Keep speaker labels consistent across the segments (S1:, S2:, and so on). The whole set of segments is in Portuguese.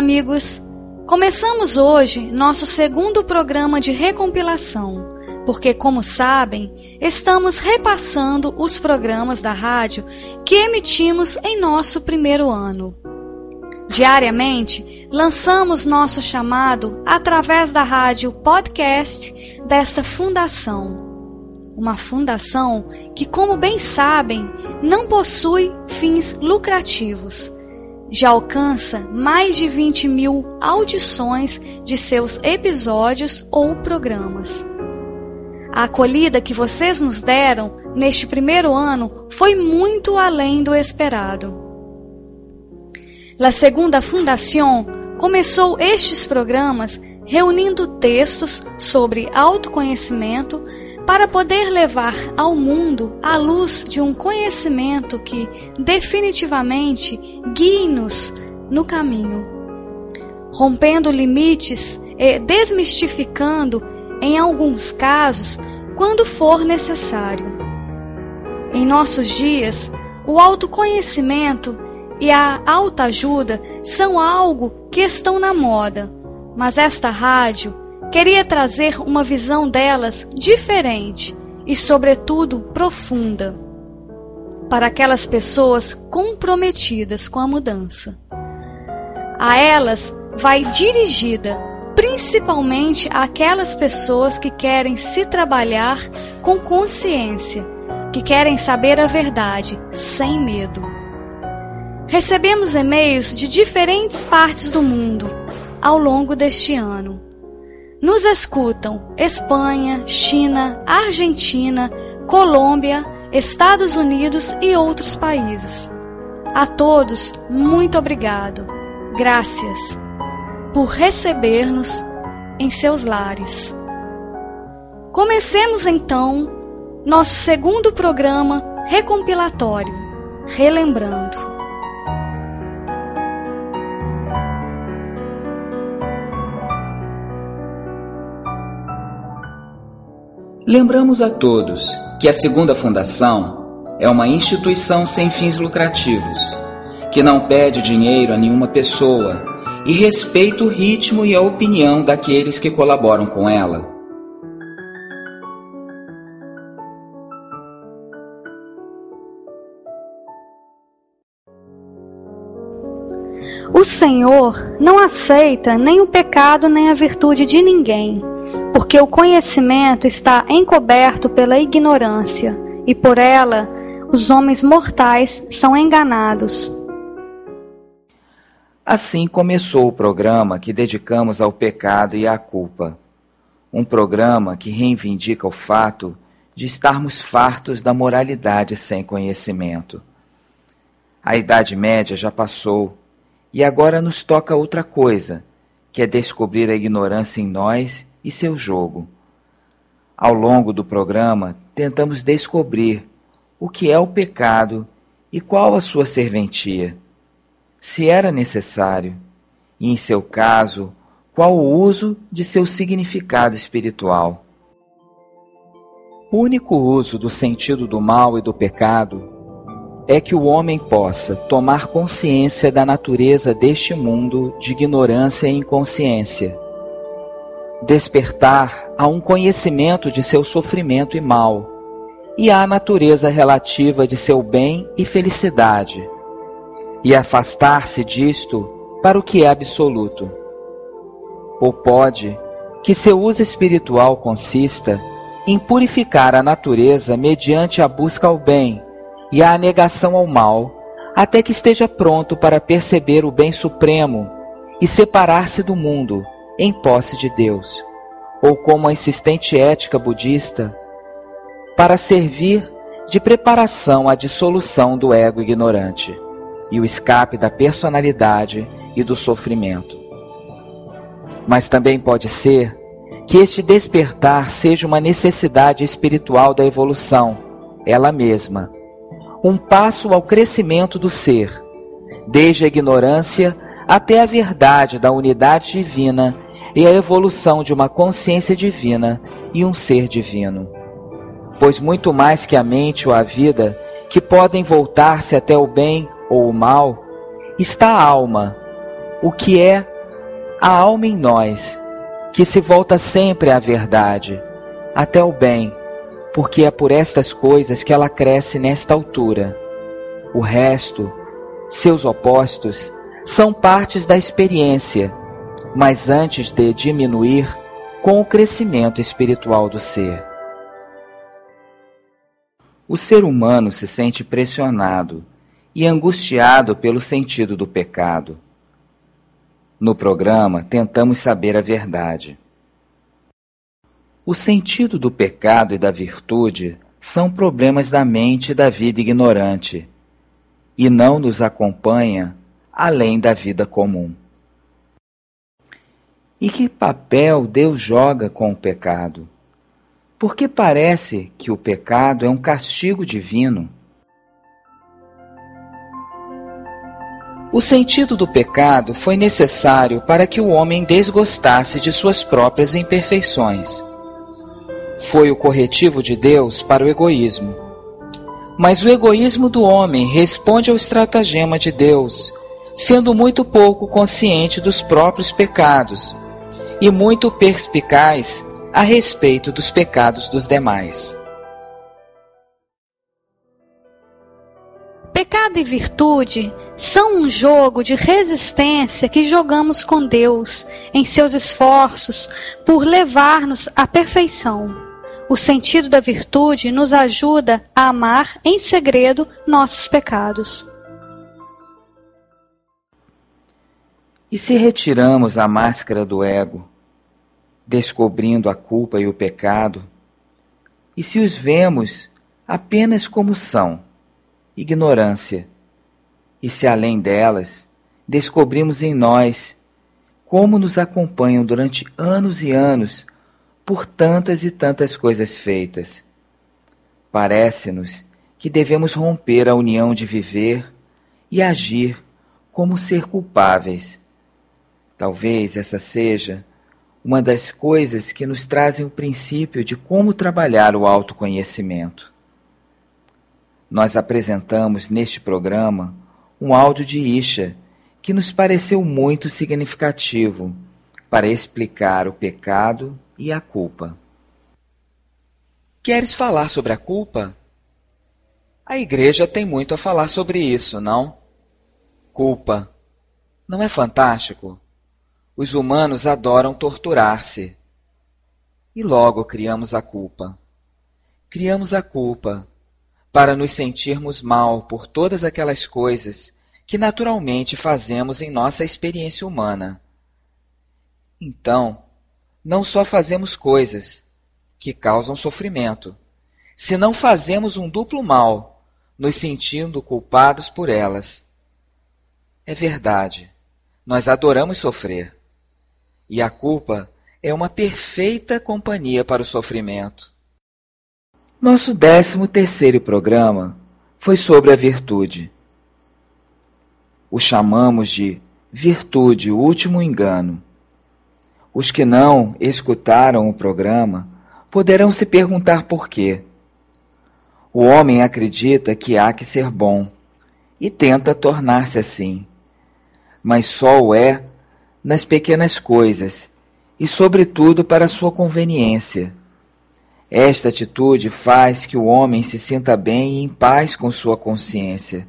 S1: Amigos! Começamos hoje nosso segundo programa de recompilação, porque, como sabem, estamos repassando os programas da rádio que emitimos em nosso primeiro ano. Diariamente, lançamos nosso chamado através da rádio podcast desta fundação. Uma fundação que, como bem sabem, não possui fins lucrativos já alcança mais de 20 mil audições de seus episódios ou programas. A acolhida que vocês nos deram neste primeiro ano foi muito além do esperado. La Segunda Fundación começou estes programas reunindo textos sobre autoconhecimento para poder levar ao mundo a luz de um conhecimento que definitivamente guie-nos no caminho, rompendo limites e desmistificando, em alguns casos, quando for necessário. Em nossos dias, o autoconhecimento e a autoajuda são algo que estão na moda, mas esta rádio Queria trazer uma visão delas diferente e, sobretudo, profunda para aquelas pessoas comprometidas com a mudança. A elas vai dirigida principalmente àquelas pessoas que querem se trabalhar com consciência, que querem saber a verdade sem medo. Recebemos e-mails de diferentes partes do mundo ao longo deste ano nos escutam Espanha, China, Argentina, Colômbia, Estados Unidos e outros países. A todos, muito obrigado. Graças por receber-nos em seus lares. Comecemos então nosso segundo programa recompilatório, Relembrando.
S2: Lembramos a todos que a Segunda Fundação é uma instituição sem fins lucrativos, que não pede dinheiro a nenhuma pessoa e respeita o ritmo e a opinião daqueles que colaboram com ela.
S1: O Senhor não aceita nem o pecado nem a virtude de ninguém porque o conhecimento está encoberto pela ignorância, e por ela os homens mortais são enganados.
S2: Assim começou o programa que dedicamos ao pecado e à culpa. Um programa que reivindica o fato de estarmos fartos da moralidade sem conhecimento. A Idade Média já passou E agora nos toca outra coisa, que é descobrir a ignorância em nós e seu jogo. Ao longo do programa, tentamos descobrir o que é o pecado e qual a sua serventia, se era necessário, e em seu caso, qual o uso de seu significado espiritual. O único uso do sentido do mal e do pecado é que o homem possa tomar consciência da natureza deste mundo de ignorância e inconsciência, despertar a um conhecimento de seu sofrimento e mal e à natureza relativa de seu bem e felicidade, e afastar-se disto para o que é absoluto. Ou pode que seu uso espiritual consista em purificar a natureza mediante a busca ao bem e a negação ao mal, até que esteja pronto para perceber o bem supremo e separar-se do mundo em posse de Deus, ou como a insistente ética budista, para servir de preparação à dissolução do ego ignorante e o escape da personalidade e do sofrimento. Mas também pode ser que este despertar seja uma necessidade espiritual da evolução, ela mesma, um passo ao crescimento do ser, desde a ignorância até a verdade da unidade divina e a evolução de uma consciência divina e um ser divino. Pois muito mais que a mente ou a vida, que podem voltar-se até o bem ou o mal, está a alma, o que é a alma em nós, que se volta sempre à verdade, até o bem, porque é por estas coisas que ela cresce nesta altura. O resto, seus opostos, são partes da experiência, mas antes de diminuir com o crescimento espiritual do ser. O ser humano se sente pressionado e angustiado pelo sentido do pecado no programa, tentamos saber a verdade. O sentido do pecado e da virtude são problemas da mente e da vida ignorante, e não nos acompanha além da vida comum. E que papel Deus joga com o pecado? Porque parece que o pecado é um castigo divino O sentido do pecado foi necessário para que o homem desgostasse de suas próprias imperfeições. Foi o corretivo de Deus para o egoísmo. Mas o egoísmo do homem responde ao estratagema de Deus, sendo muito pouco consciente dos próprios pecados e muito perspicaz a respeito dos pecados dos demais.
S1: Pecado e virtude são um jogo de resistência que jogamos com Deus em seus esforços por levar-nos à perfeição. O sentido da virtude nos ajuda a amar em segredo nossos pecados.
S2: E se retiramos a máscara do ego, descobrindo a culpa e o pecado, e se os vemos apenas como são, ignorância. E se além delas, descobrimos em nós como nos acompanham durante anos e anos por tantas e tantas coisas feitas. Parece-nos que devemos romper a união de viver e agir como ser culpáveis. Talvez essa seja uma das coisas que nos trazem o princípio de como trabalhar o autoconhecimento. Nós apresentamos neste programa um áudio de Isha que nos pareceu muito significativo para explicar o pecado e a culpa. Queres falar sobre a culpa? A igreja tem muito a falar sobre isso, não? Culpa. Não é fantástico? Os humanos adoram torturar-se. E logo criamos a culpa. Criamos a culpa para nos sentirmos mal por todas aquelas coisas que naturalmente fazemos em nossa experiência humana. Então, não só fazemos coisas que causam sofrimento, senão fazemos um duplo mal, nos sentindo culpados por elas. É verdade, nós adoramos sofrer. E a culpa é uma perfeita companhia para o sofrimento. Nosso décimo terceiro programa foi sobre a virtude. O chamamos de Virtude, o último engano. Os que não escutaram o programa poderão se perguntar por quê. O homem acredita que há que ser bom e tenta tornar-se assim, mas só o é nas pequenas coisas e, sobretudo, para sua conveniência. Esta atitude faz que o homem se sinta bem e em paz com sua consciência,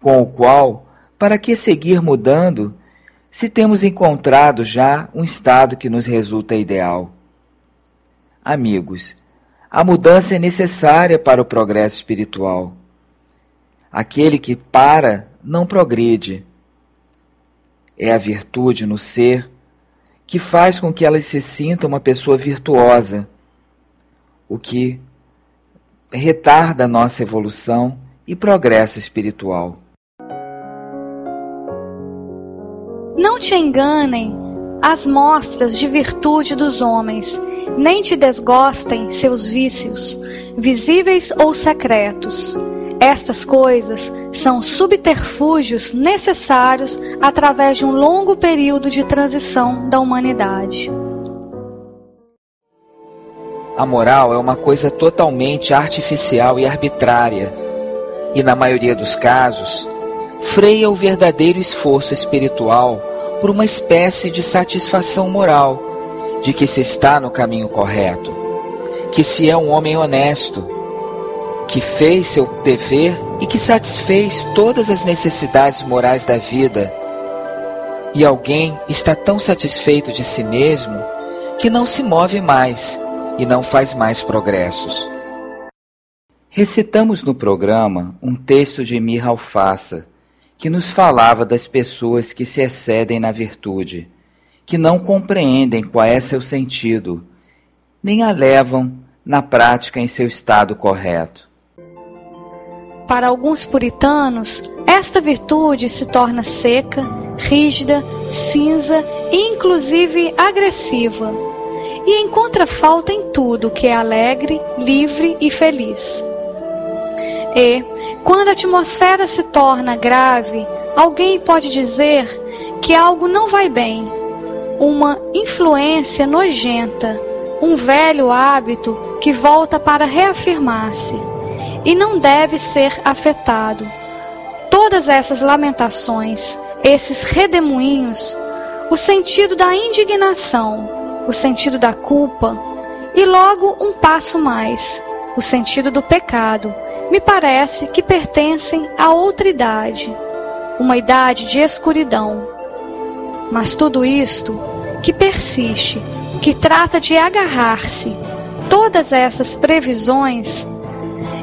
S2: com o qual, para que seguir mudando se temos encontrado já um estado que nos resulta ideal? Amigos, a mudança é necessária para o progresso espiritual. Aquele que para não progride. É a virtude no ser que faz com que ela se sinta uma pessoa virtuosa, o que retarda nossa evolução e progresso espiritual.
S1: Não te enganem as mostras de virtude dos homens, nem te desgostem seus vícios, visíveis ou secretos. Estas coisas são subterfúgios necessários através de um longo período de transição da humanidade.
S2: A moral é uma coisa totalmente artificial e arbitrária, e na maioria dos casos, freia o verdadeiro esforço espiritual por uma espécie de satisfação moral de que se está no caminho correto, que se é um homem honesto, que fez seu dever e que satisfez todas as necessidades morais da vida. E alguém está tão satisfeito de si mesmo que não se move mais e não faz mais progressos. Recitamos no programa um texto de Emir Alfaça, que nos falava das pessoas que se excedem na virtude, que não compreendem qual é seu sentido, nem a levam na prática em seu estado correto.
S1: Para alguns puritanos, esta virtude se torna seca, rígida, cinza e inclusive agressiva, e encontra falta em tudo que é alegre, livre e feliz. E, quando a atmosfera se torna grave, alguém pode dizer que algo não vai bem, uma influência nojenta, um velho hábito que volta para reafirmar-se e não deve ser afetado. Todas essas lamentações, esses redemoinhos, o sentido da indignação, o sentido da culpa e logo um passo mais, o sentido do pecado, me parece que pertencem a outra idade, uma idade de escuridão. Mas tudo isto que persiste, que trata de agarrar-se, todas essas previsões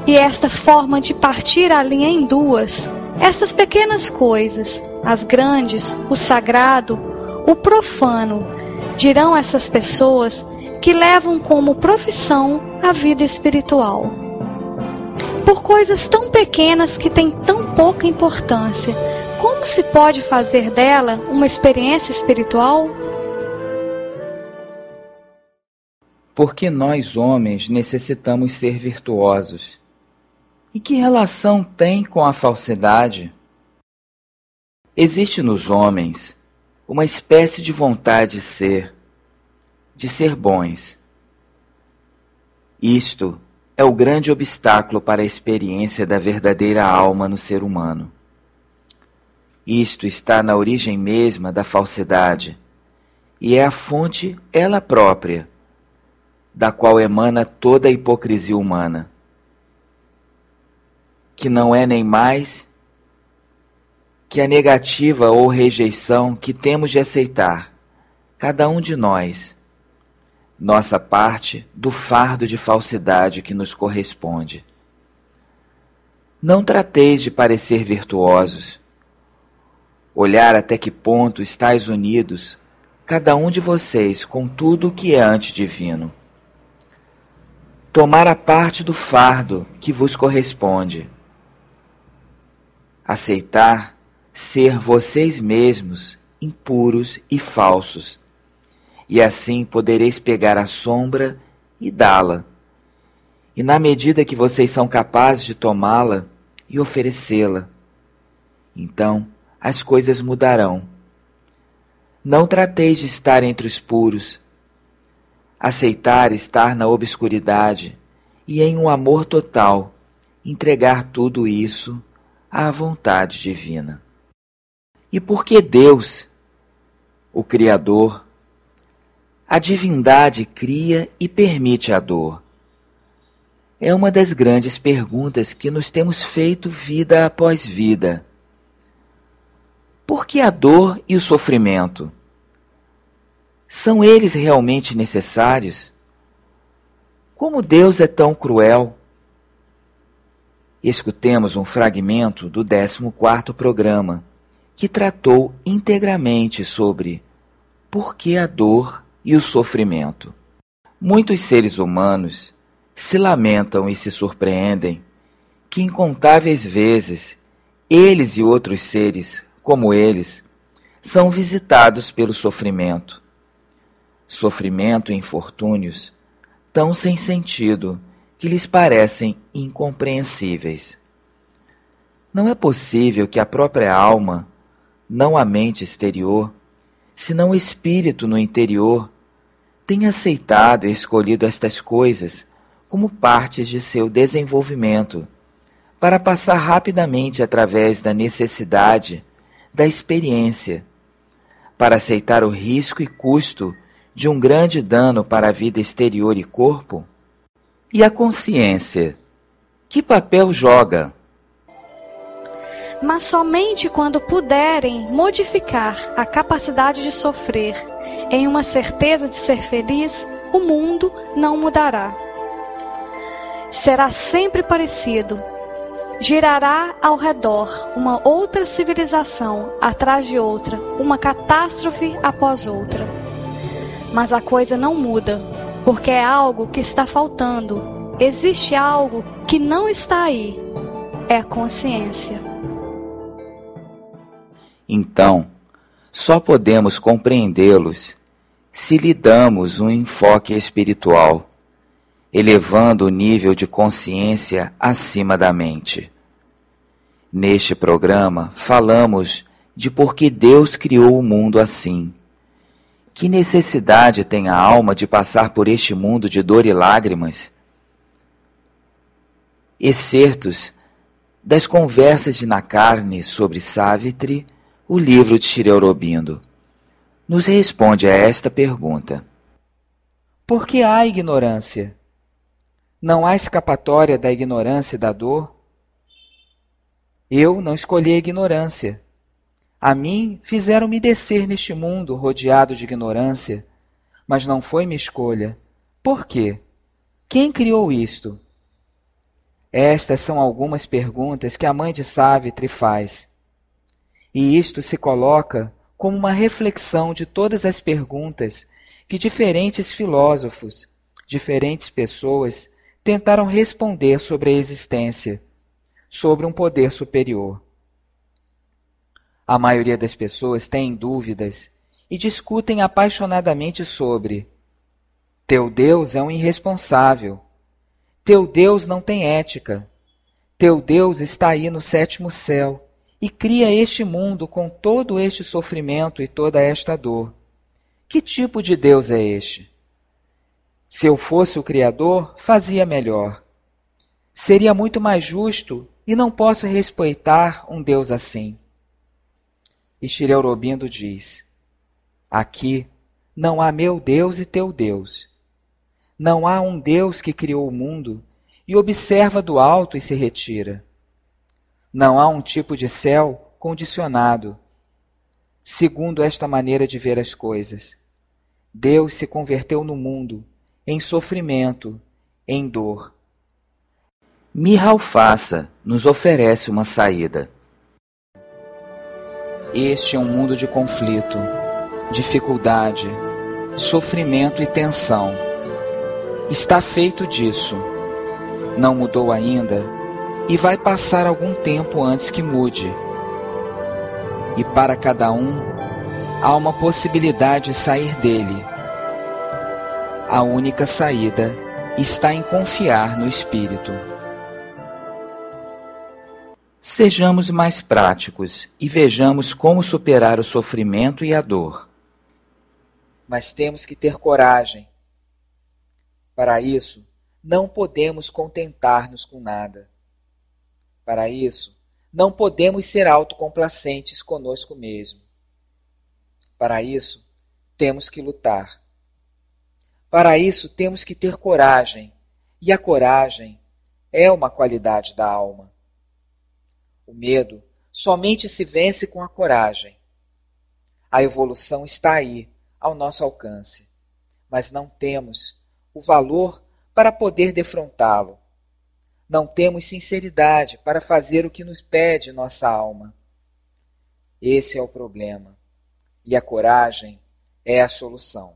S1: e esta forma de partir a linha em duas, estas pequenas coisas, as grandes, o sagrado, o profano, dirão essas pessoas que levam como profissão a vida espiritual. Por coisas tão pequenas que têm tão pouca importância, como se pode fazer dela uma experiência espiritual?
S2: Porque nós homens necessitamos ser virtuosos e que relação tem com a falsidade? Existe nos homens uma espécie de vontade de ser, de ser bons. Isto é o grande obstáculo para a experiência da verdadeira alma no ser humano. Isto está na origem mesma da falsidade e é a fonte ela própria, da qual emana toda a hipocrisia humana que não é nem mais que a negativa ou rejeição que temos de aceitar, cada um de nós, nossa parte do fardo de falsidade que nos corresponde. Não trateis de parecer virtuosos, olhar até que ponto estáis unidos, cada um de vocês, com tudo o que é antidivino. Tomar a parte do fardo que vos corresponde aceitar ser vocês mesmos impuros e falsos, e assim podereis pegar a sombra e dá-la. E na medida que vocês são capazes de tomá-la e oferecê-la, então as coisas mudarão. Não trateis de estar entre os puros. Aceitar estar na obscuridade e em um amor total, entregar tudo isso à vontade divina. E porque Deus, o Criador, a divindade cria e permite a dor? É uma das grandes perguntas que nos temos feito vida após vida. Por que a dor e o sofrimento? São eles realmente necessários? Como Deus é tão cruel? Escutemos um fragmento do 14º programa, que tratou integramente sobre por que a dor e o sofrimento. Muitos seres humanos se lamentam e se surpreendem que incontáveis vezes eles e outros seres, como eles, são visitados pelo sofrimento. Sofrimento e infortúnios tão sem sentido que lhes parecem incompreensíveis. Não é possível que a própria alma, não a mente exterior, senão o espírito no interior, tem aceitado e escolhido estas coisas como partes de seu desenvolvimento, para passar rapidamente através da necessidade, da experiência, para aceitar o risco e custo de um grande dano para a vida exterior e corpo? E a consciência? Que papel joga?
S1: Mas somente quando puderem modificar a capacidade de sofrer em uma certeza de ser feliz, o mundo não mudará. Será sempre parecido. Girará ao redor uma outra civilização atrás de outra, uma catástrofe após outra. Mas a coisa não muda, porque é algo que está faltando. Existe algo que não está aí. É a consciência.
S2: Então, só podemos compreendê-los se lhe damos um enfoque espiritual, elevando o nível de consciência acima da mente. Neste programa, falamos de por que Deus criou o mundo assim. Que necessidade tem a alma de passar por este mundo de dor e lágrimas? Excertos das conversas de Nakarne sobre Savitri, o livro de Shri Aurobindo nos responde a esta pergunta: Por que há ignorância? Não há escapatória da ignorância e da dor? Eu não escolhi a ignorância. A mim fizeram-me descer neste mundo rodeado de ignorância, mas não foi minha escolha. Por quê? Quem criou isto? Estas são algumas perguntas que a mãe de Savitri faz. E isto se coloca como uma reflexão de todas as perguntas que diferentes filósofos, diferentes pessoas tentaram responder sobre a existência, sobre um poder superior. A maioria das pessoas tem dúvidas e discutem apaixonadamente sobre: Teu Deus é um irresponsável. Teu Deus não tem ética. Teu Deus está aí no sétimo céu e cria este mundo com todo este sofrimento e toda esta dor. Que tipo de Deus é este? Se eu fosse o Criador, fazia melhor. Seria muito mais justo e não posso respeitar um Deus assim. E Shri Aurobindo diz: Aqui não há meu Deus e teu Deus. Não há um Deus que criou o mundo e observa do alto e se retira. Não há um tipo de céu condicionado, segundo esta maneira de ver as coisas. Deus se converteu no mundo, em sofrimento, em dor. Mihalfassa nos oferece uma saída. Este é um mundo de conflito, dificuldade, sofrimento e tensão. Está feito disso. Não mudou ainda e vai passar algum tempo antes que mude. E para cada um, há uma possibilidade de sair dele. A única saída está em confiar no Espírito. Sejamos mais práticos e vejamos como superar o sofrimento e a dor. Mas temos que ter coragem. Para isso, não podemos contentar-nos com nada. Para isso, não podemos ser autocomplacentes conosco mesmo. Para isso, temos que lutar. Para isso, temos que ter coragem, e a coragem é uma qualidade da alma. O medo somente se vence com a coragem. A evolução está aí, ao nosso alcance, mas não temos o valor para poder defrontá-lo. Não temos sinceridade para fazer o que nos pede nossa alma. Esse é o problema. E a coragem é a solução.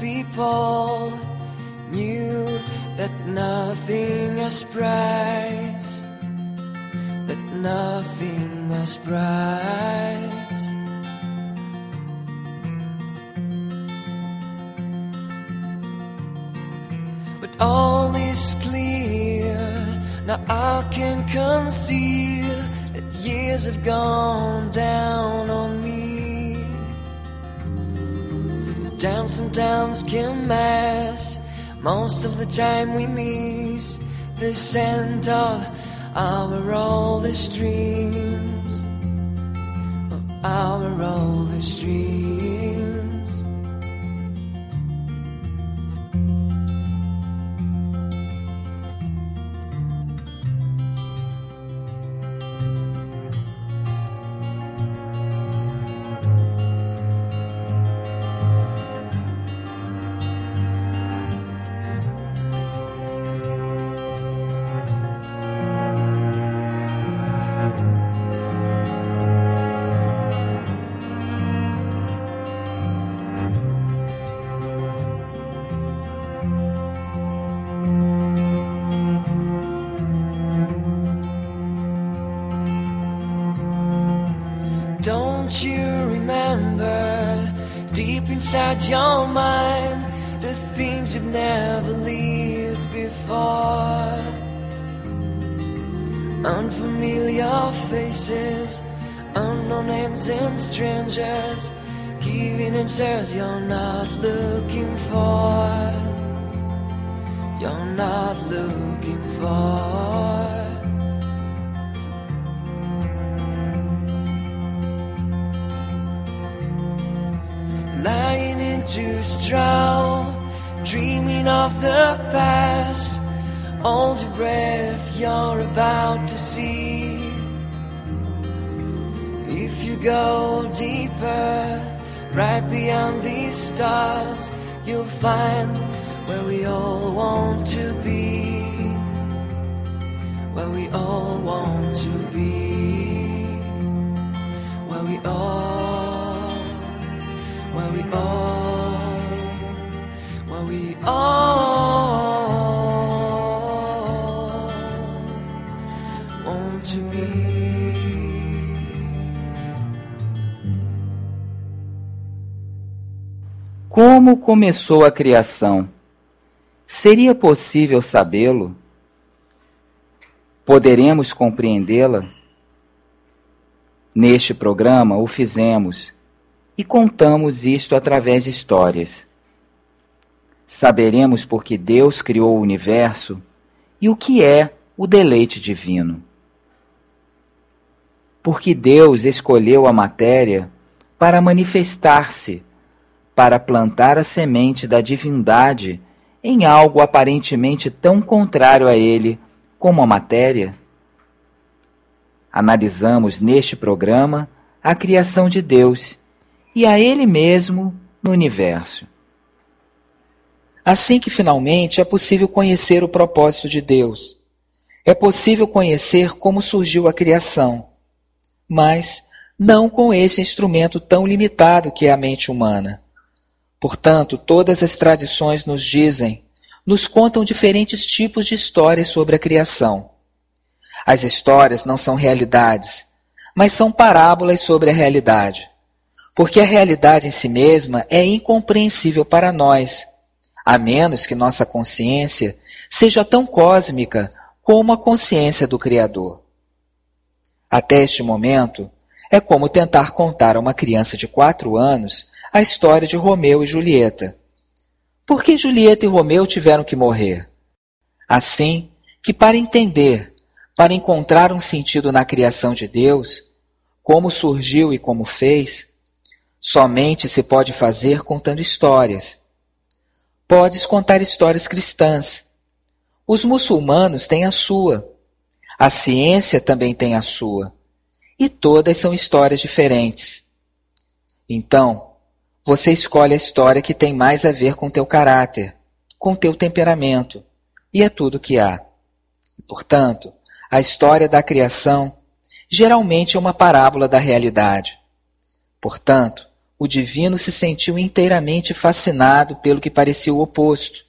S3: people knew that nothing as bright, that nothing as bright. But all is clear, now I can conceal that years have gone down on me and downs can mass. Most of the time we miss the scent of our oldest dreams. Of our oldest dreams. Inside your mind the things you've never lived before. Unfamiliar faces, unknown names and strangers, giving answers you're not looking for. You're not looking for. You're about to see. If you go deeper, right beyond these stars, you'll find where we all want to be. Where we all want to be. Where we all where we all, where we all
S2: Como começou a criação? Seria possível sabê-lo? Poderemos compreendê-la? Neste programa o fizemos e contamos isto através de histórias. Saberemos por que Deus criou o universo e o que é o deleite divino. Porque Deus escolheu a matéria para manifestar-se, para plantar a semente da divindade em algo aparentemente tão contrário a ele como a matéria? Analisamos neste programa a criação de Deus e a Ele mesmo no universo. Assim que finalmente é possível conhecer o propósito de Deus, é possível conhecer como surgiu a criação, mas não com esse instrumento tão limitado que é a mente humana. Portanto, todas as tradições nos dizem, nos contam diferentes tipos de histórias sobre a criação. As histórias não são realidades, mas são parábolas sobre a realidade. Porque a realidade em si mesma é incompreensível para nós, a menos que nossa consciência seja tão cósmica como a consciência do Criador. Até este momento, é como tentar contar a uma criança de quatro anos a história de Romeu e Julieta. Por que Julieta e Romeu tiveram que morrer? Assim que, para entender para encontrar um sentido na criação de Deus, como surgiu e como fez, somente se pode fazer contando histórias. Podes contar histórias cristãs. Os muçulmanos têm a sua. A ciência também tem a sua. E todas são histórias diferentes. Então, você escolhe a história que tem mais a ver com teu caráter, com teu temperamento, e é tudo que há. Portanto, a história da criação geralmente é uma parábola da realidade. Portanto, o divino se sentiu inteiramente fascinado pelo que parecia o oposto.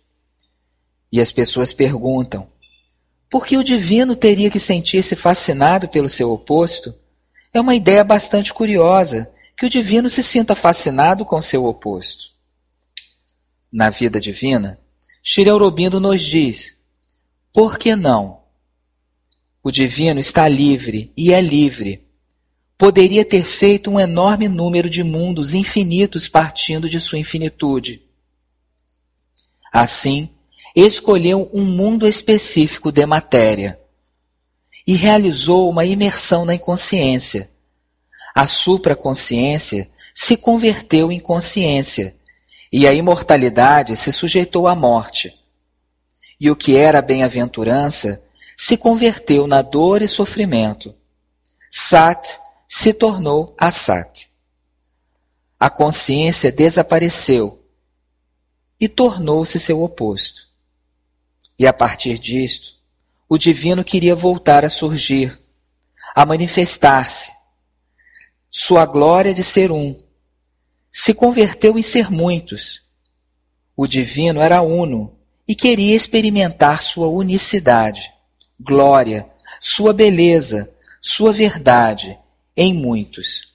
S2: E as pessoas perguntam: por que o divino teria que sentir-se fascinado pelo seu oposto? É uma ideia bastante curiosa que o divino se sinta fascinado com seu oposto. Na vida divina, Shri Aurobindo nos diz: por que não? O divino está livre e é livre. Poderia ter feito um enorme número de mundos infinitos partindo de sua infinitude. Assim, escolheu um mundo específico de matéria e realizou uma imersão na inconsciência. A supraconsciência se converteu em consciência e a imortalidade se sujeitou à morte. E o que era bem-aventurança se converteu na dor e sofrimento. Sat se tornou Asat. A consciência desapareceu e tornou-se seu oposto. E a partir disto, o divino queria voltar a surgir, a manifestar-se. Sua glória de ser um se converteu em ser muitos. O divino era uno e queria experimentar sua unicidade glória, sua beleza, sua verdade em muitos.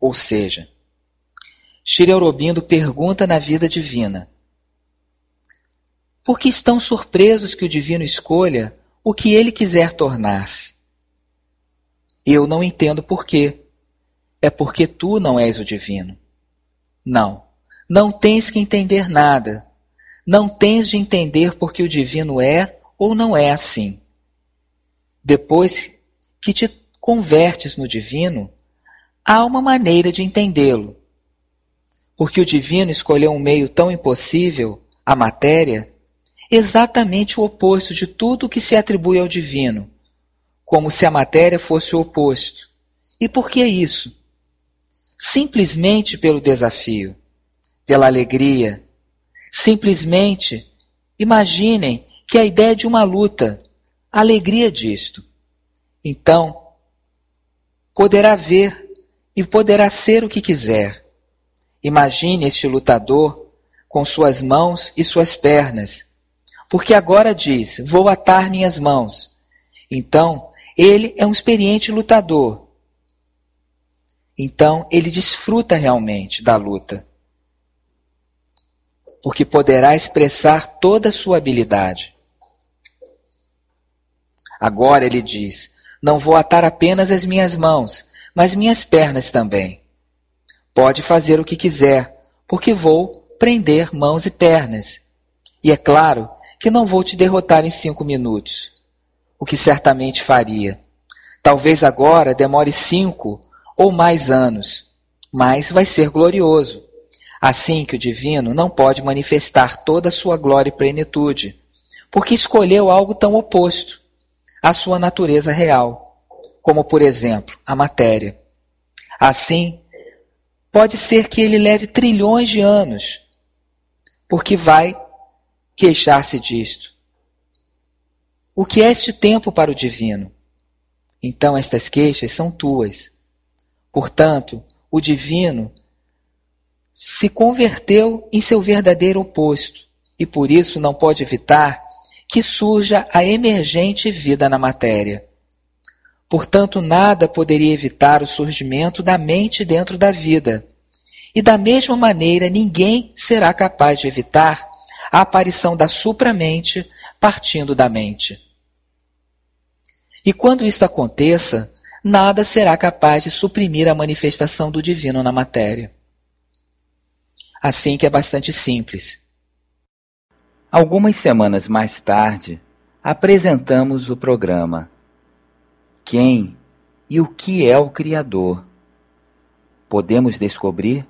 S2: Ou seja, Shri Aurobindo pergunta na vida divina: Por que estão surpresos que o divino escolha o que ele quiser tornar-se? Eu não entendo por quê. É porque tu não és o divino. Não, não tens que entender nada, não tens de entender porque o divino é ou não é assim. Depois que te convertes no divino, há uma maneira de entendê-lo. Porque o divino escolheu um meio tão impossível, a matéria, exatamente o oposto de tudo o que se atribui ao divino, como se a matéria fosse o oposto. E por que isso? Simplesmente pelo desafio, pela alegria, Simplesmente imaginem que a ideia de uma luta, a alegria disto. Então, poderá ver e poderá ser o que quiser. Imagine este lutador com suas mãos e suas pernas, porque agora diz: Vou atar minhas mãos. Então, ele é um experiente lutador. Então, ele desfruta realmente da luta porque poderá expressar toda a sua habilidade. Agora ele diz: Não vou atar apenas as minhas mãos, mas minhas pernas também. Pode fazer o que quiser, porque vou prender mãos e pernas. E é claro que não vou te derrotar em cinco minutos, o que certamente faria. Talvez agora demore cinco ou mais anos, mas vai ser glorioso. Assim que o divino não pode manifestar toda a sua glória e plenitude, porque escolheu algo tão oposto à sua natureza real, como por exemplo a matéria. Assim, pode ser que ele leve trilhões de anos, porque vai queixar-se disto. O que é este tempo para o divino? Então estas queixas são tuas. Portanto, o divino se converteu em seu verdadeiro oposto e por isso não pode evitar que surja a emergente vida na matéria. Portanto, nada poderia evitar o surgimento da mente dentro da vida. E da mesma maneira, ninguém será capaz de evitar a aparição da supramente partindo da mente. E quando isso aconteça, nada será capaz de suprimir a manifestação do divino na matéria. Assim que é bastante simples.
S4: Algumas semanas mais tarde, apresentamos o programa Quem e o que é o Criador? Podemos descobrir?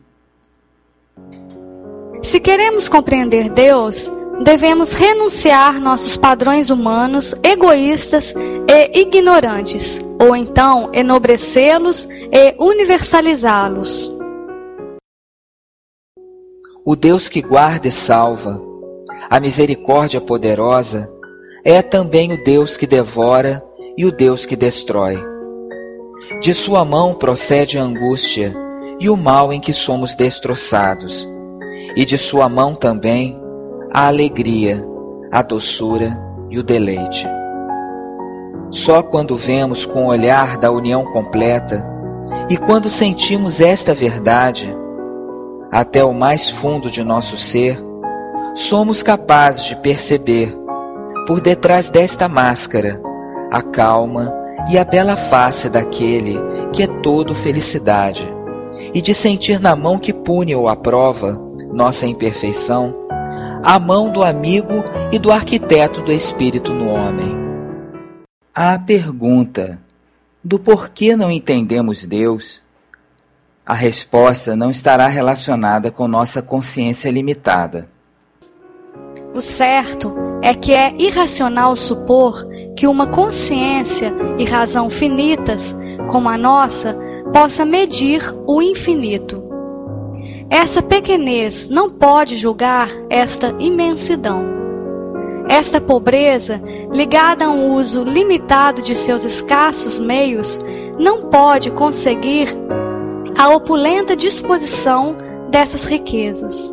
S1: Se queremos compreender Deus, devemos renunciar nossos padrões humanos egoístas e ignorantes, ou então enobrecê-los e universalizá-los.
S2: O Deus que guarda e salva, a misericórdia poderosa, é também o Deus que devora e o Deus que destrói. De sua mão procede a angústia e o mal em que somos destroçados e de sua mão também a alegria, a doçura e o deleite. Só quando vemos com o olhar da união completa e quando sentimos esta verdade, até o mais fundo de nosso ser, somos capazes de perceber, por detrás desta máscara, a calma e a bela face daquele que é todo felicidade, e de sentir na mão que pune ou aprova nossa imperfeição, a mão do amigo e do arquiteto do espírito no homem.
S4: A pergunta do porquê não entendemos Deus, a resposta não estará relacionada com nossa consciência limitada.
S1: O certo é que é irracional supor que uma consciência e razão finitas, como a nossa, possa medir o infinito. Essa pequenez não pode julgar esta imensidão. Esta pobreza, ligada a um uso limitado de seus escassos meios, não pode conseguir a opulenta disposição dessas riquezas.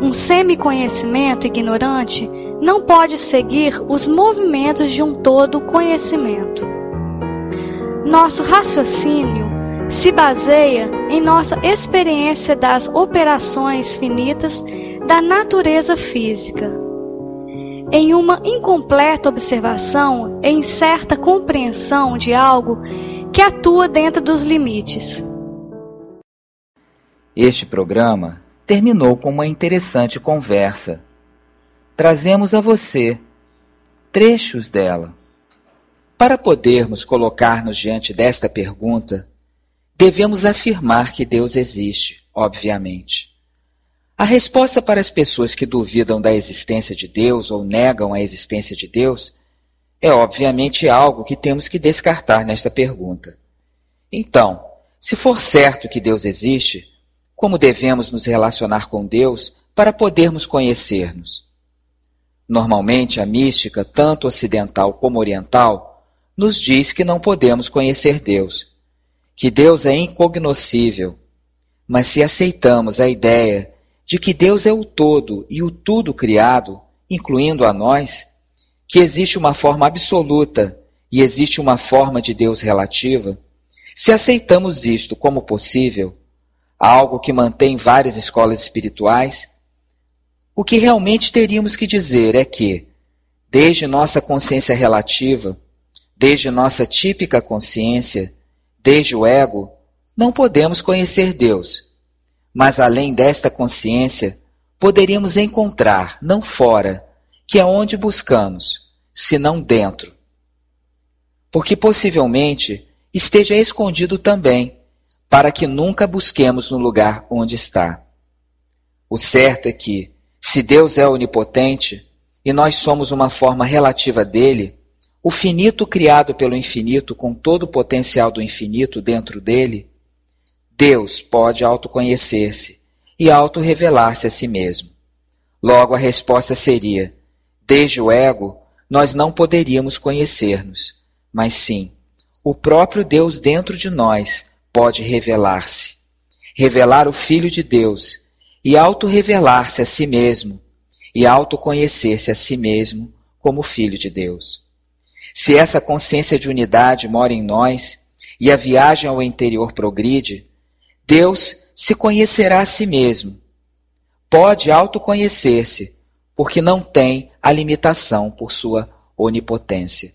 S1: Um semi-conhecimento ignorante não pode seguir os movimentos de um todo conhecimento. Nosso raciocínio se baseia em nossa experiência das operações finitas da natureza física, em uma incompleta observação e incerta compreensão de algo que atua dentro dos limites.
S4: Este programa terminou com uma interessante conversa. Trazemos a você trechos dela.
S2: Para podermos colocar-nos diante desta pergunta, devemos afirmar que Deus existe, obviamente. A resposta para as pessoas que duvidam da existência de Deus ou negam a existência de Deus é obviamente algo que temos que descartar nesta pergunta. Então, se for certo que Deus existe, como devemos nos relacionar com Deus para podermos conhecer-nos? Normalmente, a mística, tanto ocidental como oriental, nos diz que não podemos conhecer Deus que Deus é incognoscível, mas se aceitamos a ideia de que Deus é o todo e o tudo criado, incluindo a nós, que existe uma forma absoluta e existe uma forma de Deus relativa, se aceitamos isto como possível, algo que mantém várias escolas espirituais, o que realmente teríamos que dizer é que Desde nossa consciência relativa, desde nossa típica consciência, desde o ego, não podemos conhecer Deus. Mas além desta consciência, poderíamos encontrar, não fora, que é onde buscamos, senão dentro. Porque possivelmente esteja escondido também, para que nunca busquemos no lugar onde está. O certo é que, se Deus é onipotente e nós somos uma forma relativa dele, o finito criado pelo infinito com todo o potencial do infinito dentro dele, Deus pode autoconhecer-se e auto-revelar-se a si mesmo. Logo, a resposta seria: desde o ego, nós não poderíamos conhecer-nos, mas sim, o próprio Deus dentro de nós pode revelar-se. Revelar o Filho de Deus e auto-revelar-se a si mesmo e autoconhecer-se a si mesmo como Filho de Deus. Se essa consciência de unidade mora em nós e a viagem ao interior progride, Deus se conhecerá a si mesmo. Pode autoconhecer-se, porque não tem a limitação por sua onipotência.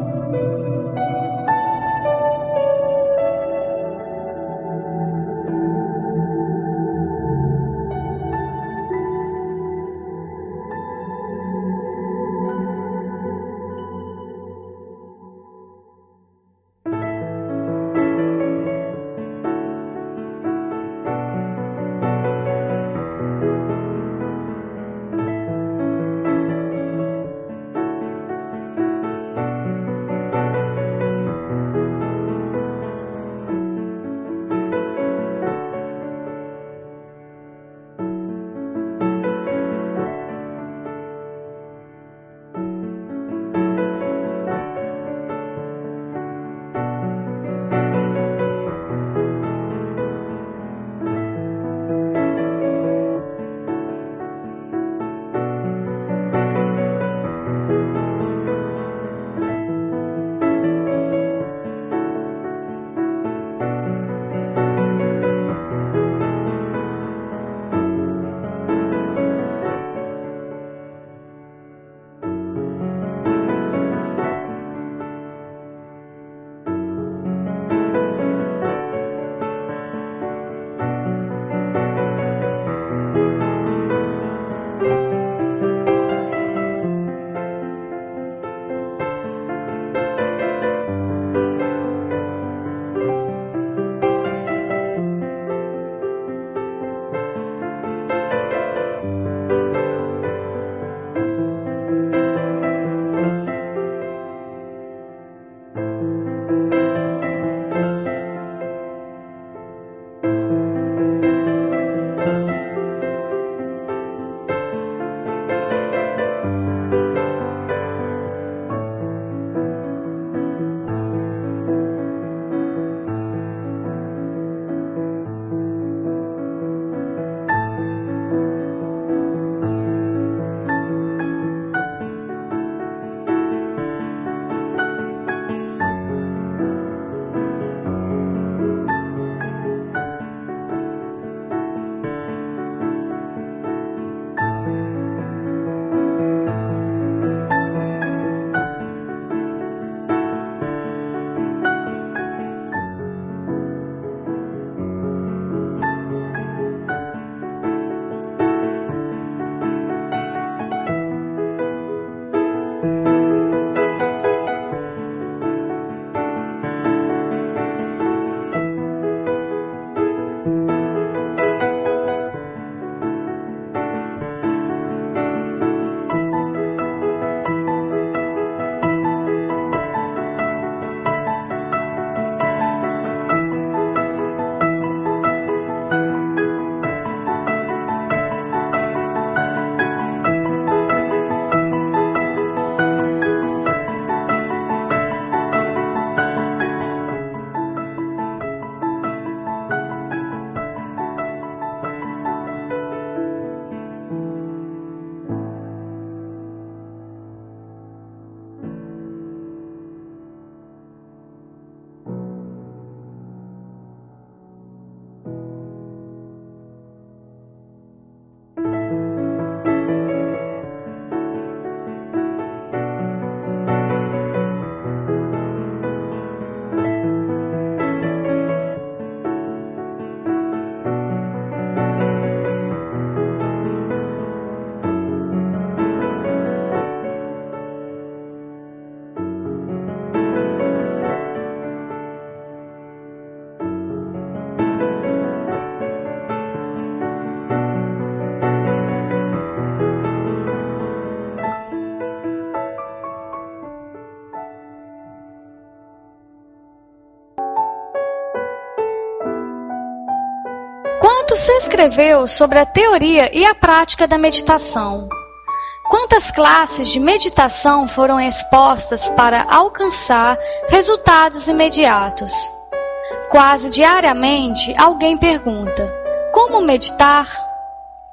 S1: escreveu sobre a teoria e a prática da meditação? Quantas classes de meditação foram expostas para alcançar resultados imediatos? Quase diariamente alguém pergunta: como meditar?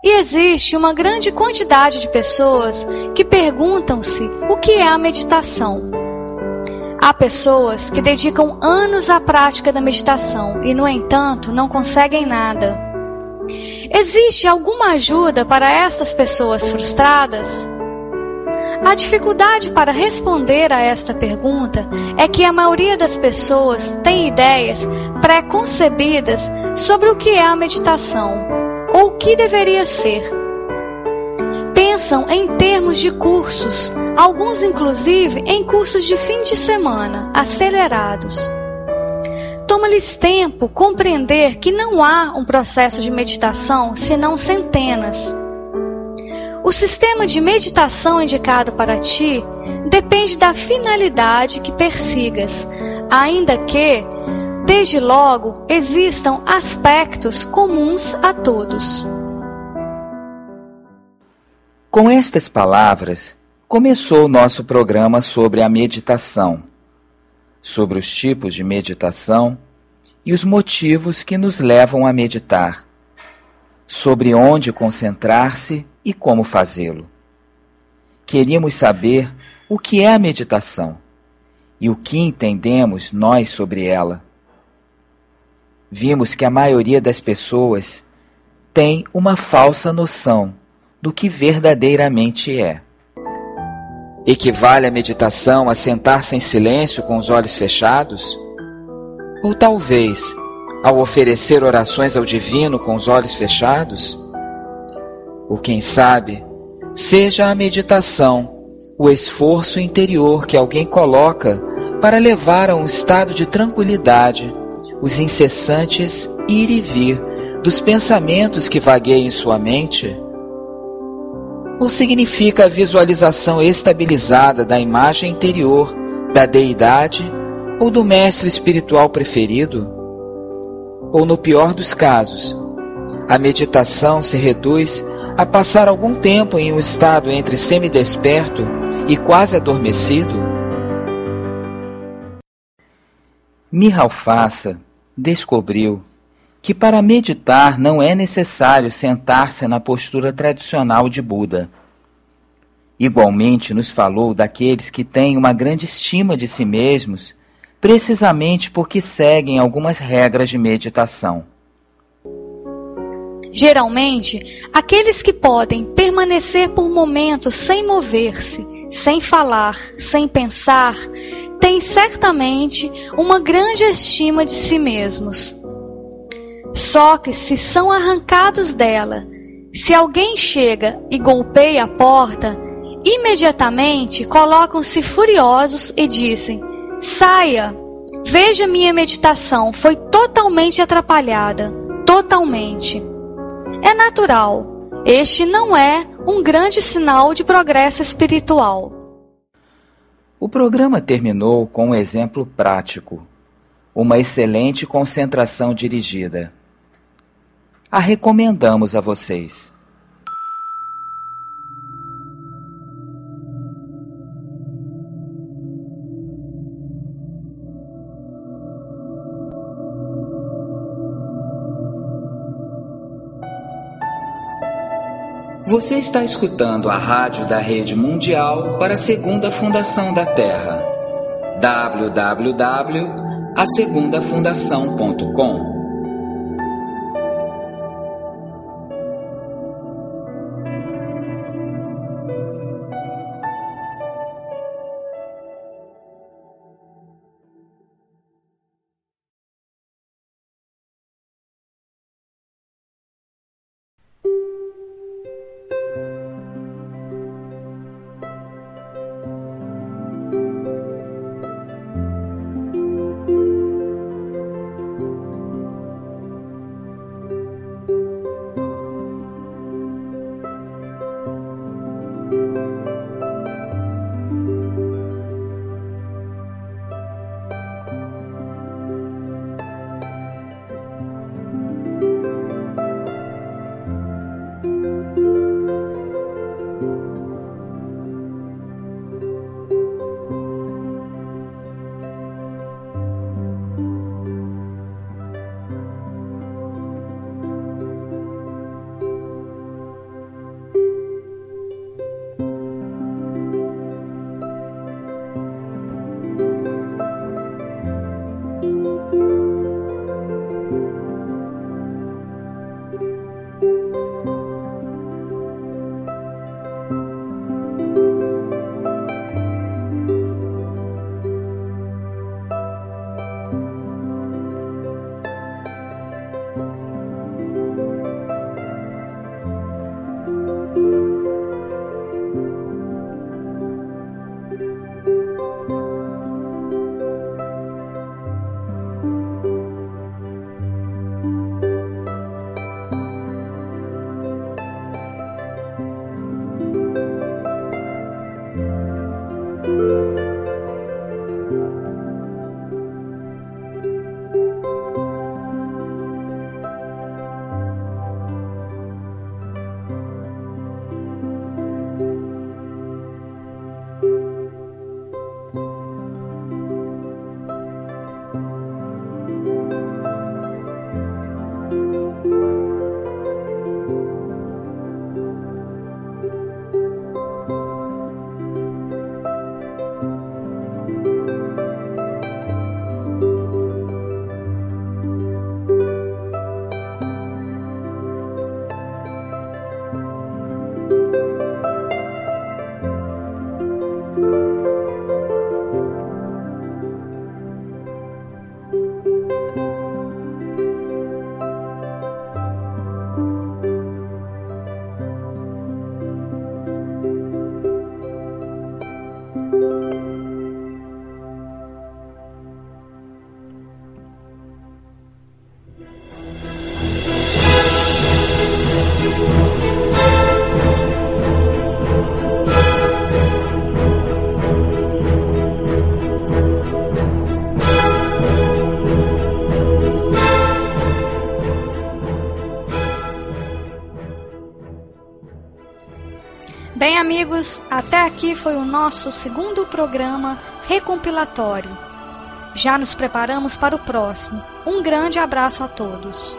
S1: E existe uma grande quantidade de pessoas que perguntam-se o que é a meditação. Há pessoas que dedicam anos à prática da meditação e, no entanto, não conseguem nada. Existe alguma ajuda para estas pessoas frustradas? A dificuldade para responder a esta pergunta é que a maioria das pessoas tem ideias pré-concebidas sobre o que é a meditação ou o que deveria ser. Pensam em termos de cursos, alguns inclusive em cursos de fim de semana, acelerados. Toma-lhes tempo compreender que não há um processo de meditação senão centenas. O sistema de meditação indicado para ti depende da finalidade que persigas, ainda que, desde logo, existam aspectos comuns a todos.
S2: Com estas palavras, começou o nosso programa sobre a meditação, sobre os tipos de meditação e os motivos que nos levam a meditar, sobre onde concentrar-se e como fazê-lo. Queríamos saber o que é a meditação e o que entendemos nós sobre ela. Vimos que a maioria das pessoas tem uma falsa noção do que verdadeiramente é. Equivale a meditação a sentar-se em silêncio com os olhos fechados? Ou talvez ao oferecer orações ao divino com os olhos fechados? Ou quem sabe, seja a meditação o esforço interior que alguém coloca para levar a um estado de tranquilidade os incessantes ir e vir dos pensamentos que vagueiam em sua mente? Ou significa a visualização estabilizada da imagem interior da deidade ou do mestre espiritual preferido? Ou, no pior dos casos, a meditação se reduz a passar algum tempo em um estado entre semidesperto e quase adormecido? Mihalfasa descobriu que para meditar não é necessário sentar-se na postura tradicional de Buda. Igualmente nos falou daqueles que têm uma grande estima de si mesmos, precisamente porque seguem algumas regras de meditação.
S1: Geralmente, aqueles que podem permanecer por momentos sem mover-se, sem falar, sem pensar, têm certamente uma grande estima de si mesmos. Só que se são arrancados dela, se alguém chega e golpeia a porta, imediatamente colocam-se furiosos e dizem: Saia! Veja minha meditação, foi totalmente atrapalhada. Totalmente. É natural. Este não é um grande sinal de progresso espiritual.
S2: O programa terminou com um exemplo prático, uma excelente concentração dirigida. A recomendamos a vocês.
S4: Você está escutando a rádio da Rede Mundial para a Segunda Fundação da Terra. www.asegundafundação.com
S1: Amigos, até aqui foi o nosso segundo programa recompilatório. Já nos preparamos para o próximo. Um grande abraço a todos.